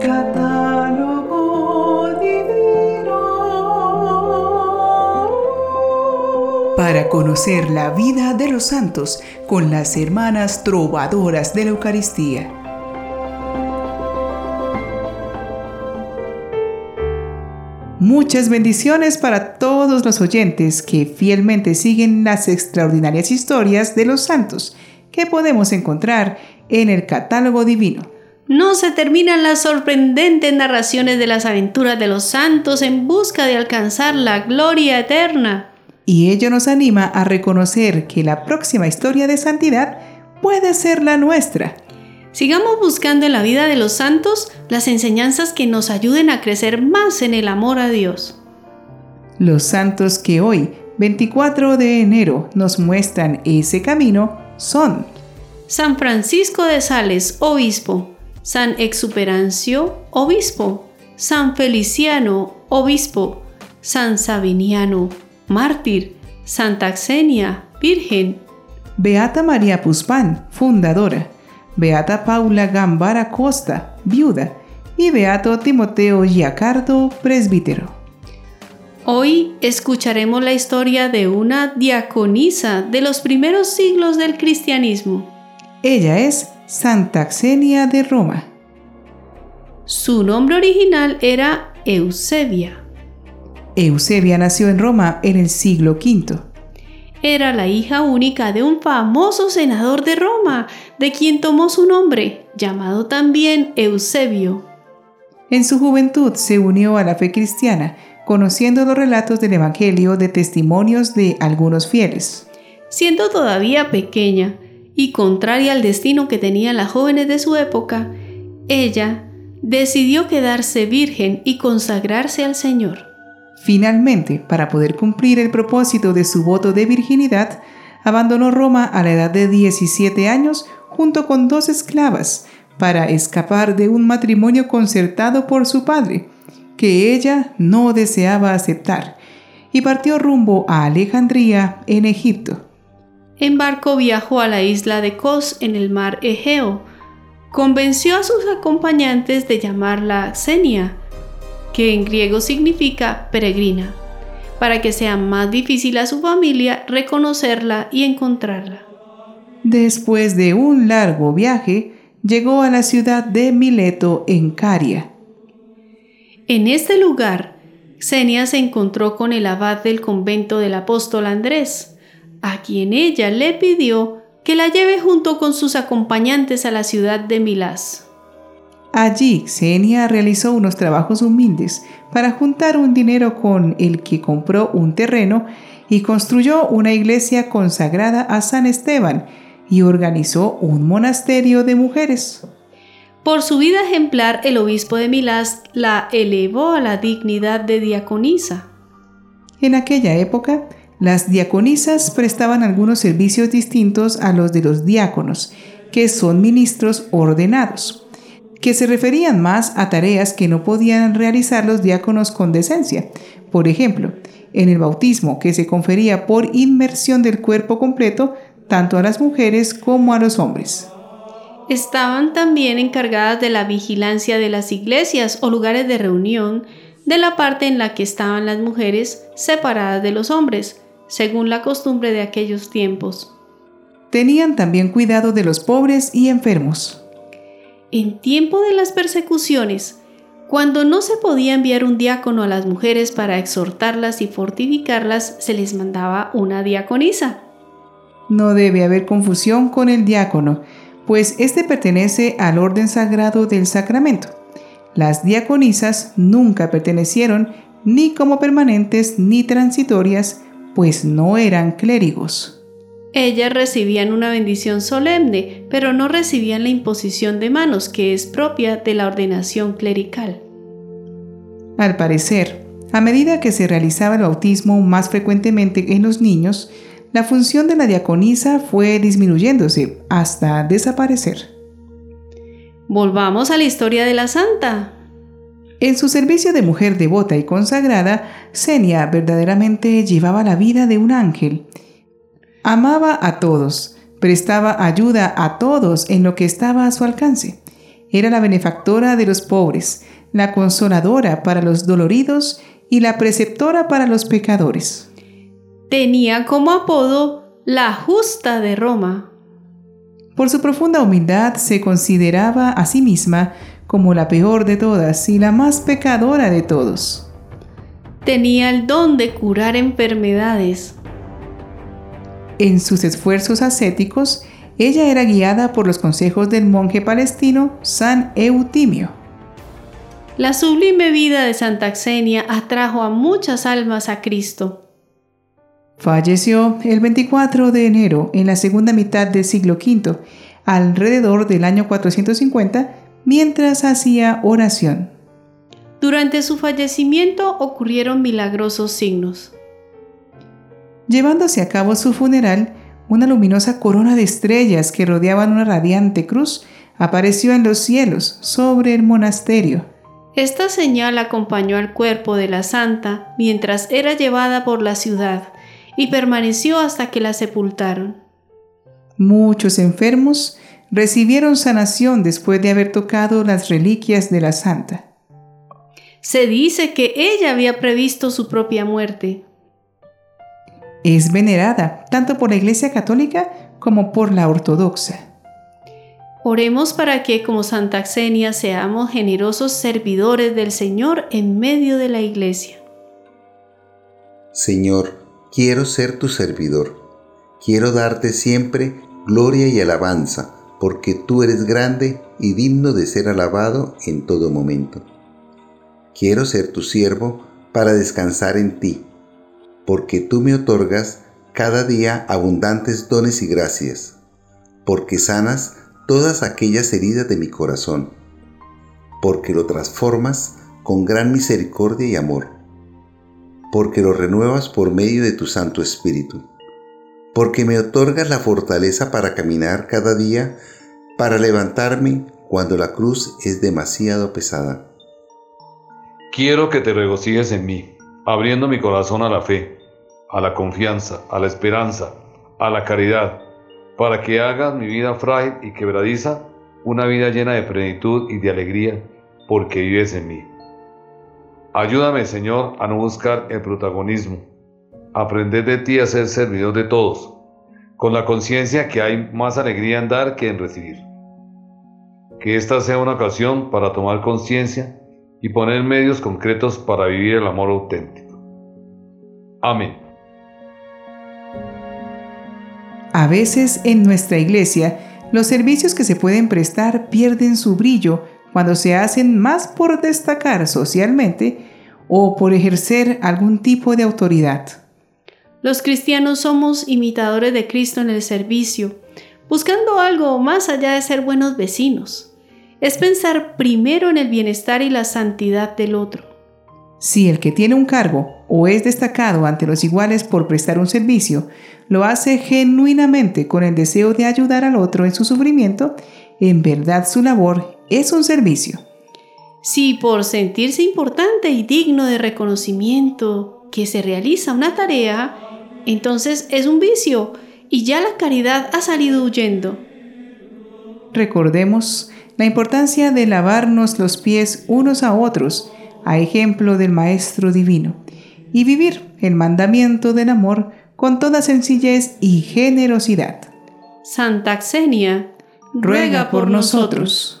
Catálogo divino. Para conocer la vida de los santos con las hermanas trovadoras de la Eucaristía. Muchas bendiciones para todos los oyentes que fielmente siguen las extraordinarias historias de los santos que podemos encontrar en el catálogo divino. No se terminan las sorprendentes narraciones de las aventuras de los santos en busca de alcanzar la gloria eterna. Y ello nos anima a reconocer que la próxima historia de santidad puede ser la nuestra. Sigamos buscando en la vida de los santos las enseñanzas que nos ayuden a crecer más en el amor a Dios. Los santos que hoy, 24 de enero, nos muestran ese camino son San Francisco de Sales, obispo, San Exuperancio, obispo, San Feliciano, obispo, San Sabiniano, mártir, Santa Xenia, virgen, Beata María Puspán, fundadora, Beata Paula Gambara Costa, viuda, y Beato Timoteo Giacardo, presbítero. Hoy escucharemos la historia de una diaconisa de los primeros siglos del cristianismo. Ella es Santa Xenia de Roma. Su nombre original era Eusebia. Eusebia nació en Roma en el siglo V. Era la hija única de un famoso senador de Roma, de quien tomó su nombre, llamado también Eusebio. En su juventud se unió a la fe cristiana, conociendo los relatos del Evangelio de testimonios de algunos fieles. Siendo todavía pequeña y contraria al destino que tenían las jóvenes de su época, ella decidió quedarse virgen y consagrarse al Señor. Finalmente, para poder cumplir el propósito de su voto de virginidad, abandonó Roma a la edad de 17 años junto con dos esclavas para escapar de un matrimonio concertado por su padre, que ella no deseaba aceptar, y partió rumbo a Alejandría, en Egipto. En barco viajó a la isla de Kos en el mar Egeo. Convenció a sus acompañantes de llamarla Xenia, que en griego significa peregrina, para que sea más difícil a su familia reconocerla y encontrarla. Después de un largo viaje, llegó a la ciudad de Mileto en Caria. En este lugar, Xenia se encontró con el abad del convento del apóstol Andrés, a quien ella le pidió que la lleve junto con sus acompañantes a la ciudad de Milás. Allí, Xenia realizó unos trabajos humildes para juntar un dinero con el que compró un terreno y construyó una iglesia consagrada a San Esteban y organizó un monasterio de mujeres. Por su vida ejemplar, el obispo de Milás la elevó a la dignidad de diaconisa. En aquella época, las diaconisas prestaban algunos servicios distintos a los de los diáconos, que son ministros ordenados que se referían más a tareas que no podían realizar los diáconos con decencia. Por ejemplo, en el bautismo, que se confería por inmersión del cuerpo completo tanto a las mujeres como a los hombres. Estaban también encargadas de la vigilancia de las iglesias o lugares de reunión, de la parte en la que estaban las mujeres separadas de los hombres, según la costumbre de aquellos tiempos. Tenían también cuidado de los pobres y enfermos. En tiempo de las persecuciones, cuando no se podía enviar un diácono a las mujeres para exhortarlas y fortificarlas, se les mandaba una diaconisa. No debe haber confusión con el diácono, pues éste pertenece al orden sagrado del sacramento. Las diaconisas nunca pertenecieron ni como permanentes ni transitorias, pues no eran clérigos. Ellas recibían una bendición solemne, pero no recibían la imposición de manos que es propia de la ordenación clerical. Al parecer, a medida que se realizaba el bautismo más frecuentemente en los niños, la función de la diaconisa fue disminuyéndose hasta desaparecer. Volvamos a la historia de la santa. En su servicio de mujer devota y consagrada, Xenia verdaderamente llevaba la vida de un ángel Amaba a todos, prestaba ayuda a todos en lo que estaba a su alcance. Era la benefactora de los pobres, la consoladora para los doloridos y la preceptora para los pecadores. Tenía como apodo la justa de Roma. Por su profunda humildad se consideraba a sí misma como la peor de todas y la más pecadora de todos. Tenía el don de curar enfermedades. En sus esfuerzos ascéticos, ella era guiada por los consejos del monje palestino San Eutimio. La sublime vida de Santa Xenia atrajo a muchas almas a Cristo. Falleció el 24 de enero en la segunda mitad del siglo V, alrededor del año 450, mientras hacía oración. Durante su fallecimiento ocurrieron milagrosos signos. Llevándose a cabo su funeral, una luminosa corona de estrellas que rodeaban una radiante cruz apareció en los cielos sobre el monasterio. Esta señal acompañó al cuerpo de la santa mientras era llevada por la ciudad y permaneció hasta que la sepultaron. Muchos enfermos recibieron sanación después de haber tocado las reliquias de la santa. Se dice que ella había previsto su propia muerte. Es venerada tanto por la Iglesia Católica como por la Ortodoxa. Oremos para que como Santa Xenia seamos generosos servidores del Señor en medio de la Iglesia. Señor, quiero ser tu servidor. Quiero darte siempre gloria y alabanza porque tú eres grande y digno de ser alabado en todo momento. Quiero ser tu siervo para descansar en ti, porque tú me otorgas cada día abundantes dones y gracias, porque sanas todas aquellas heridas de mi corazón, porque lo transformas con gran misericordia y amor, porque lo renuevas por medio de tu Santo Espíritu porque me otorgas la fortaleza para caminar cada día, para levantarme cuando la cruz es demasiado pesada. Quiero que te regocijes en mí, abriendo mi corazón a la fe, a la confianza, a la esperanza, a la caridad, para que hagas mi vida frágil y quebradiza una vida llena de plenitud y de alegría, porque vives en mí. Ayúdame, Señor, a no buscar el protagonismo, aprender de ti a ser servidor de todos, con la conciencia que hay más alegría en dar que en recibir. Que esta sea una ocasión para tomar conciencia y poner medios concretos para vivir el amor auténtico. Amén. A veces en nuestra iglesia, los servicios que se pueden prestar pierden su brillo cuando se hacen más por destacar socialmente o por ejercer algún tipo de autoridad. Los cristianos somos imitadores de Cristo en el servicio, buscando algo más allá de ser buenos vecinos. Es pensar primero en el bienestar y la santidad del otro. Si el que tiene un cargo o es destacado ante los iguales por prestar un servicio, lo hace genuinamente con el deseo de ayudar al otro en su sufrimiento, en verdad su labor es un servicio. Si por sentirse importante y digno de reconocimiento que se realiza una tarea, entonces es un vicio y ya la caridad ha salido huyendo. Recordemos la importancia de lavarnos los pies unos a otros, a ejemplo del Maestro Divino, y vivir el mandamiento del amor con toda sencillez y generosidad. Santa Xenia, ruega, por, nosotros.